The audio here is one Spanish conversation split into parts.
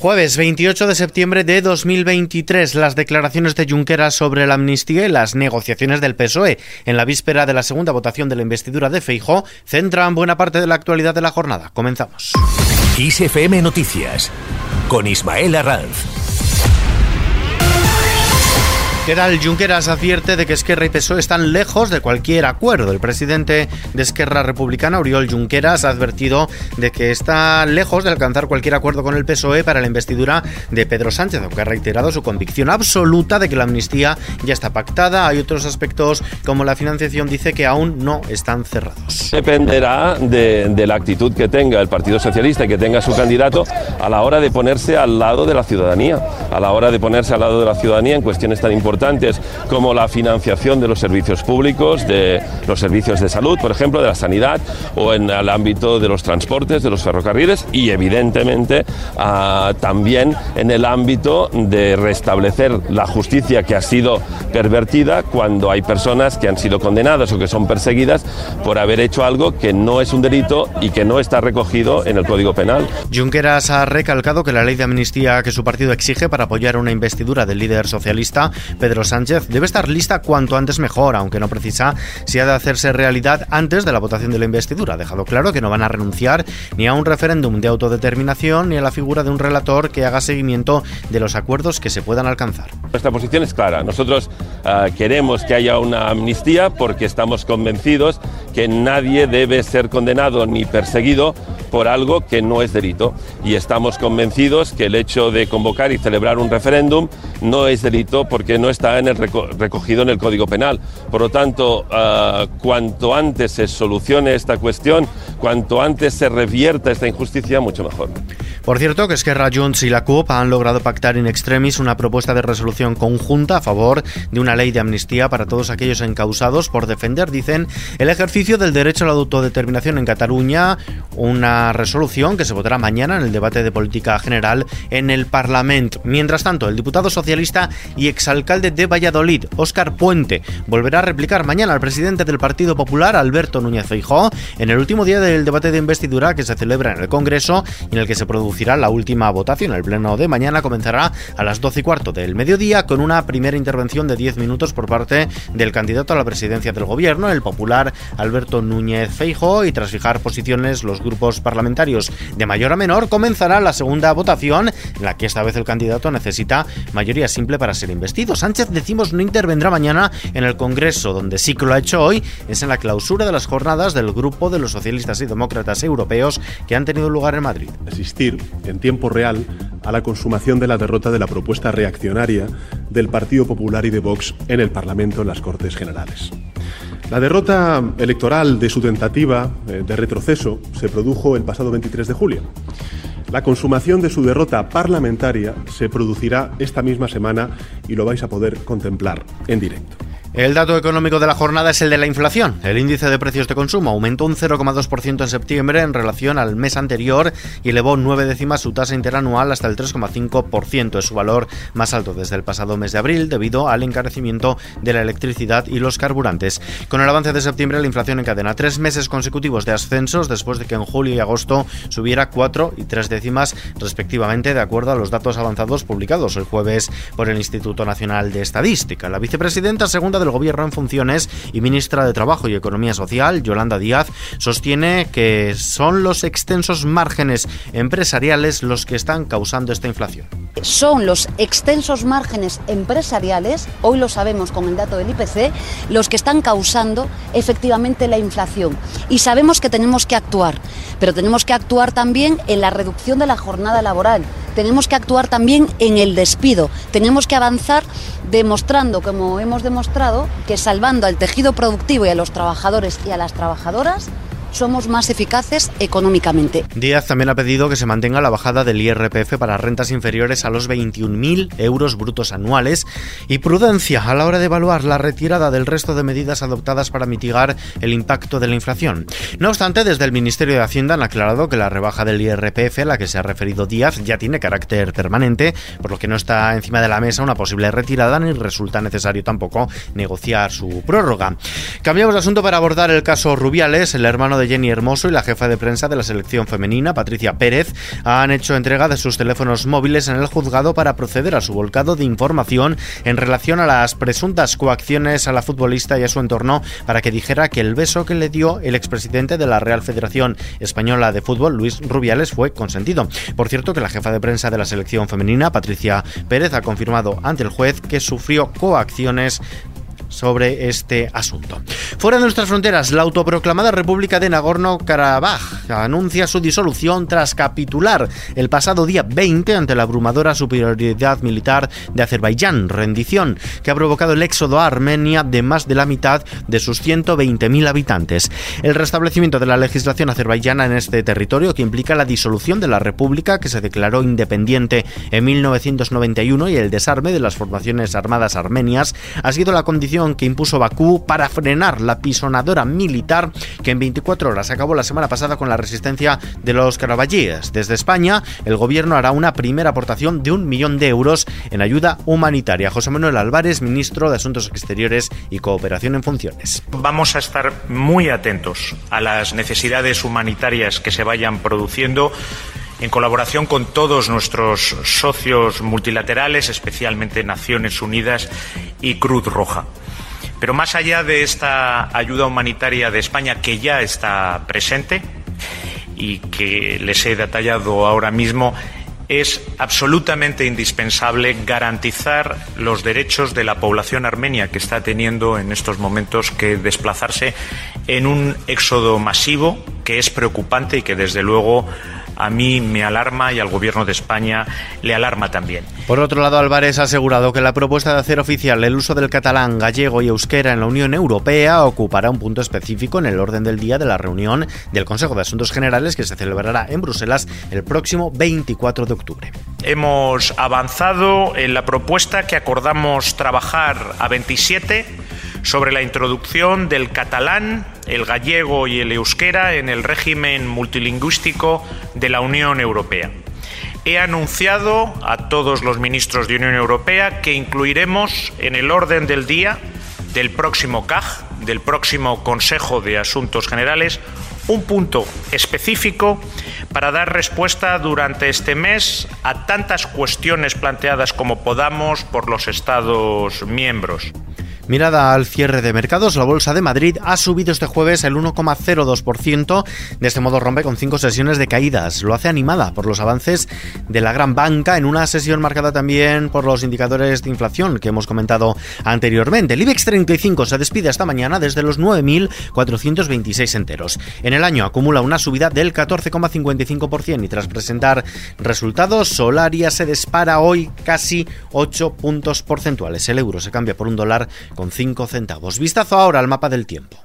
Jueves 28 de septiembre de 2023, las declaraciones de Junqueras sobre la amnistía y las negociaciones del PSOE en la víspera de la segunda votación de la investidura de Feijó centran buena parte de la actualidad de la jornada. Comenzamos. ISFM Noticias con Ismael Arranz. El Junqueras advierte de que Esquerra y PSOE están lejos de cualquier acuerdo. El presidente de Esquerra Republicana, Oriol Junqueras, ha advertido de que está lejos de alcanzar cualquier acuerdo con el PSOE para la investidura de Pedro Sánchez, aunque ha reiterado su convicción absoluta de que la amnistía ya está pactada. Hay otros aspectos como la financiación, dice que aún no están cerrados. Dependerá de, de la actitud que tenga el Partido Socialista y que tenga su candidato a la hora de ponerse al lado de la ciudadanía, a la hora de ponerse al lado de la ciudadanía en cuestiones tan importantes como la financiación de los servicios públicos, de los servicios de salud, por ejemplo, de la sanidad o en el ámbito de los transportes, de los ferrocarriles y evidentemente ah, también en el ámbito de restablecer la justicia que ha sido pervertida cuando hay personas que han sido condenadas o que son perseguidas por haber hecho algo que no es un delito y que no está recogido en el Código Penal. Junqueras ha recalcado que la ley de amnistía que su partido exige para apoyar una investidura del líder socialista Sánchez debe estar lista cuanto antes mejor, aunque no precisa si ha de hacerse realidad antes de la votación de la investidura. Dejado claro que no van a renunciar ni a un referéndum de autodeterminación ni a la figura de un relator que haga seguimiento de los acuerdos que se puedan alcanzar. Nuestra posición es clara. Nosotros uh, queremos que haya una amnistía porque estamos convencidos que nadie debe ser condenado ni perseguido por algo que no es delito. Y estamos convencidos que el hecho de convocar y celebrar un referéndum no es delito porque no está en el recogido en el Código Penal. Por lo tanto, uh, cuanto antes se solucione esta cuestión, cuanto antes se revierta esta injusticia, mucho mejor. Por cierto, que Esquerra Junts y la CUP han logrado pactar in extremis una propuesta de resolución conjunta a favor de una ley de amnistía para todos aquellos encausados por defender, dicen, el ejercicio del derecho a la autodeterminación en Cataluña, una resolución que se votará mañana en el debate de política general en el Parlamento. Mientras tanto, el diputado socialista y exalcalde de Valladolid, Óscar Puente, volverá a replicar mañana al presidente del Partido Popular, Alberto Núñez Feijóo, en el último día del debate de investidura que se celebra en el Congreso y en el que se produce la última votación. El pleno de mañana comenzará a las 12 y cuarto del mediodía con una primera intervención de 10 minutos por parte del candidato a la presidencia del gobierno, el popular Alberto Núñez Feijo, y tras fijar posiciones los grupos parlamentarios de mayor a menor, comenzará la segunda votación en la que esta vez el candidato necesita mayoría simple para ser investido. Sánchez, decimos, no intervendrá mañana en el Congreso, donde sí que lo ha hecho hoy, es en la clausura de las jornadas del grupo de los socialistas y demócratas europeos que han tenido lugar en Madrid. Asistir en tiempo real a la consumación de la derrota de la propuesta reaccionaria del Partido Popular y de Vox en el Parlamento en las Cortes Generales. La derrota electoral de su tentativa eh, de retroceso se produjo el pasado 23 de julio. La consumación de su derrota parlamentaria se producirá esta misma semana y lo vais a poder contemplar en directo. El dato económico de la jornada es el de la inflación. El índice de precios de consumo aumentó un 0,2% en septiembre en relación al mes anterior y elevó nueve décimas su tasa interanual hasta el 3,5%. Es su valor más alto desde el pasado mes de abril debido al encarecimiento de la electricidad y los carburantes. Con el avance de septiembre, la inflación encadena tres meses consecutivos de ascensos después de que en julio y agosto subiera cuatro y tres décimas respectivamente, de acuerdo a los datos avanzados publicados el jueves por el Instituto Nacional de Estadística. La vicepresidenta segunda del Gobierno en funciones y ministra de Trabajo y Economía Social, Yolanda Díaz, sostiene que son los extensos márgenes empresariales los que están causando esta inflación. Son los extensos márgenes empresariales, hoy lo sabemos con el dato del IPC, los que están causando efectivamente la inflación. Y sabemos que tenemos que actuar, pero tenemos que actuar también en la reducción de la jornada laboral, tenemos que actuar también en el despido, tenemos que avanzar demostrando, como hemos demostrado, que salvando al tejido productivo y a los trabajadores y a las trabajadoras, somos más eficaces económicamente. Díaz también ha pedido que se mantenga la bajada del IRPF para rentas inferiores a los 21.000 euros brutos anuales y prudencia a la hora de evaluar la retirada del resto de medidas adoptadas para mitigar el impacto de la inflación. No obstante, desde el Ministerio de Hacienda han aclarado que la rebaja del IRPF a la que se ha referido Díaz ya tiene carácter permanente, por lo que no está encima de la mesa una posible retirada ni resulta necesario tampoco negociar su prórroga. Cambiamos de asunto para abordar el caso Rubiales, el hermano de Jenny Hermoso y la jefa de prensa de la selección femenina, Patricia Pérez, han hecho entrega de sus teléfonos móviles en el juzgado para proceder a su volcado de información en relación a las presuntas coacciones a la futbolista y a su entorno para que dijera que el beso que le dio el expresidente de la Real Federación Española de Fútbol, Luis Rubiales, fue consentido. Por cierto, que la jefa de prensa de la selección femenina, Patricia Pérez, ha confirmado ante el juez que sufrió coacciones sobre este asunto. Fuera de nuestras fronteras, la autoproclamada República de Nagorno-Karabaj anuncia su disolución tras capitular el pasado día 20 ante la abrumadora superioridad militar de Azerbaiyán, rendición que ha provocado el éxodo a Armenia de más de la mitad de sus 120.000 habitantes. El restablecimiento de la legislación azerbaiyana en este territorio, que implica la disolución de la República que se declaró independiente en 1991 y el desarme de las formaciones armadas armenias, ha sido la condición que impuso Bakú para frenar la pisonadora militar que en 24 horas acabó la semana pasada con la resistencia de los caraballíes. Desde España, el gobierno hará una primera aportación de un millón de euros en ayuda humanitaria. José Manuel Álvarez, ministro de Asuntos Exteriores y Cooperación en Funciones. Vamos a estar muy atentos a las necesidades humanitarias que se vayan produciendo en colaboración con todos nuestros socios multilaterales, especialmente Naciones Unidas y Cruz Roja. Pero más allá de esta ayuda humanitaria de España que ya está presente y que les he detallado ahora mismo, es absolutamente indispensable garantizar los derechos de la población armenia que está teniendo en estos momentos que desplazarse en un éxodo masivo que es preocupante y que desde luego a mí me alarma y al Gobierno de España le alarma también. Por otro lado, Álvarez ha asegurado que la propuesta de hacer oficial el uso del catalán, gallego y euskera en la Unión Europea ocupará un punto específico en el orden del día de la reunión del Consejo de Asuntos Generales que se celebrará en Bruselas el próximo 24 de octubre. Hemos avanzado en la propuesta que acordamos trabajar a 27 sobre la introducción del catalán, el gallego y el euskera en el régimen multilingüístico de la Unión Europea. He anunciado a todos los ministros de Unión Europea que incluiremos en el orden del día del próximo CAG, del próximo Consejo de Asuntos Generales, un punto específico para dar respuesta durante este mes a tantas cuestiones planteadas como podamos por los Estados miembros. Mirada al cierre de mercados, la Bolsa de Madrid ha subido este jueves el 1,02%. De este modo rompe con cinco sesiones de caídas. Lo hace animada por los avances de la gran banca en una sesión marcada también por los indicadores de inflación que hemos comentado anteriormente. El IBEX 35 se despide esta mañana desde los 9.426 enteros. En el año acumula una subida del 14,55% y tras presentar resultados, Solaria se dispara hoy casi 8 puntos porcentuales. El euro se cambia por un dólar con 5 centavos. Vistazo ahora al mapa del tiempo.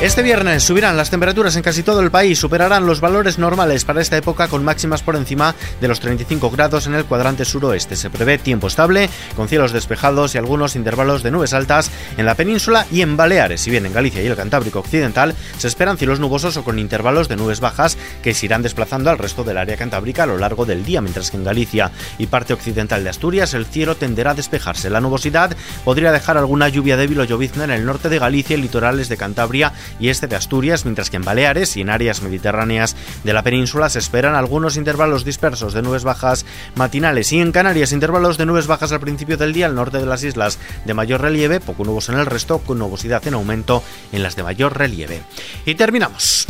Este viernes subirán las temperaturas en casi todo el país, superarán los valores normales para esta época con máximas por encima de los 35 grados en el cuadrante suroeste. Se prevé tiempo estable, con cielos despejados y algunos intervalos de nubes altas en la península y en Baleares. Si bien en Galicia y el Cantábrico Occidental se esperan cielos nubosos o con intervalos de nubes bajas que se irán desplazando al resto del área cantábrica a lo largo del día, mientras que en Galicia y parte occidental de Asturias el cielo tenderá a despejarse. La nubosidad podría dejar alguna lluvia débil o llovizna en el norte de Galicia y litorales de Cantabria y este de Asturias, mientras que en Baleares y en áreas mediterráneas de la península se esperan algunos intervalos dispersos de nubes bajas matinales y en Canarias intervalos de nubes bajas al principio del día al norte de las islas de mayor relieve, poco nubosos en el resto, con nubosidad en aumento en las de mayor relieve. Y terminamos.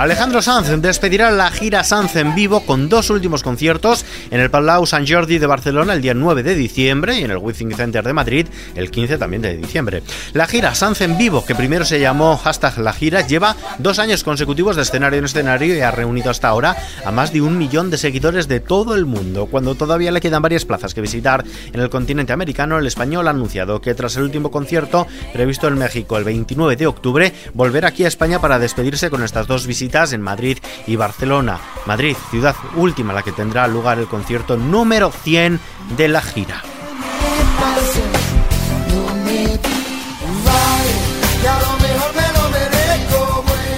Alejandro Sanz despedirá la gira Sanz en vivo con dos últimos conciertos en el Palau Sant Jordi de Barcelona el día 9 de diciembre y en el Withing Center de Madrid el 15 también de diciembre. La gira Sanz en vivo, que primero se llamó hashtag La Gira, lleva dos años consecutivos de escenario en escenario y ha reunido hasta ahora a más de un millón de seguidores de todo el mundo. Cuando todavía le quedan varias plazas que visitar en el continente americano, el español ha anunciado que tras el último concierto previsto en México el 29 de octubre, volverá aquí a España para despedirse con estas dos visitas en Madrid y Barcelona. Madrid, ciudad última la que tendrá lugar el concierto número 100 de la gira.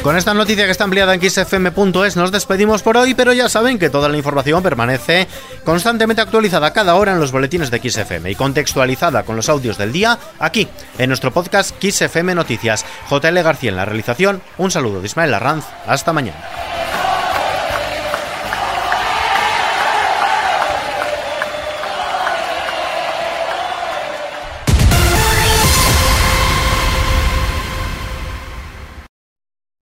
Con esta noticia que está ampliada en xfm.es nos despedimos por hoy, pero ya saben que toda la información permanece constantemente actualizada cada hora en los boletines de XFM y contextualizada con los audios del día aquí en nuestro podcast XFM Noticias. JL García en la realización, un saludo de Ismael Arranz, hasta mañana.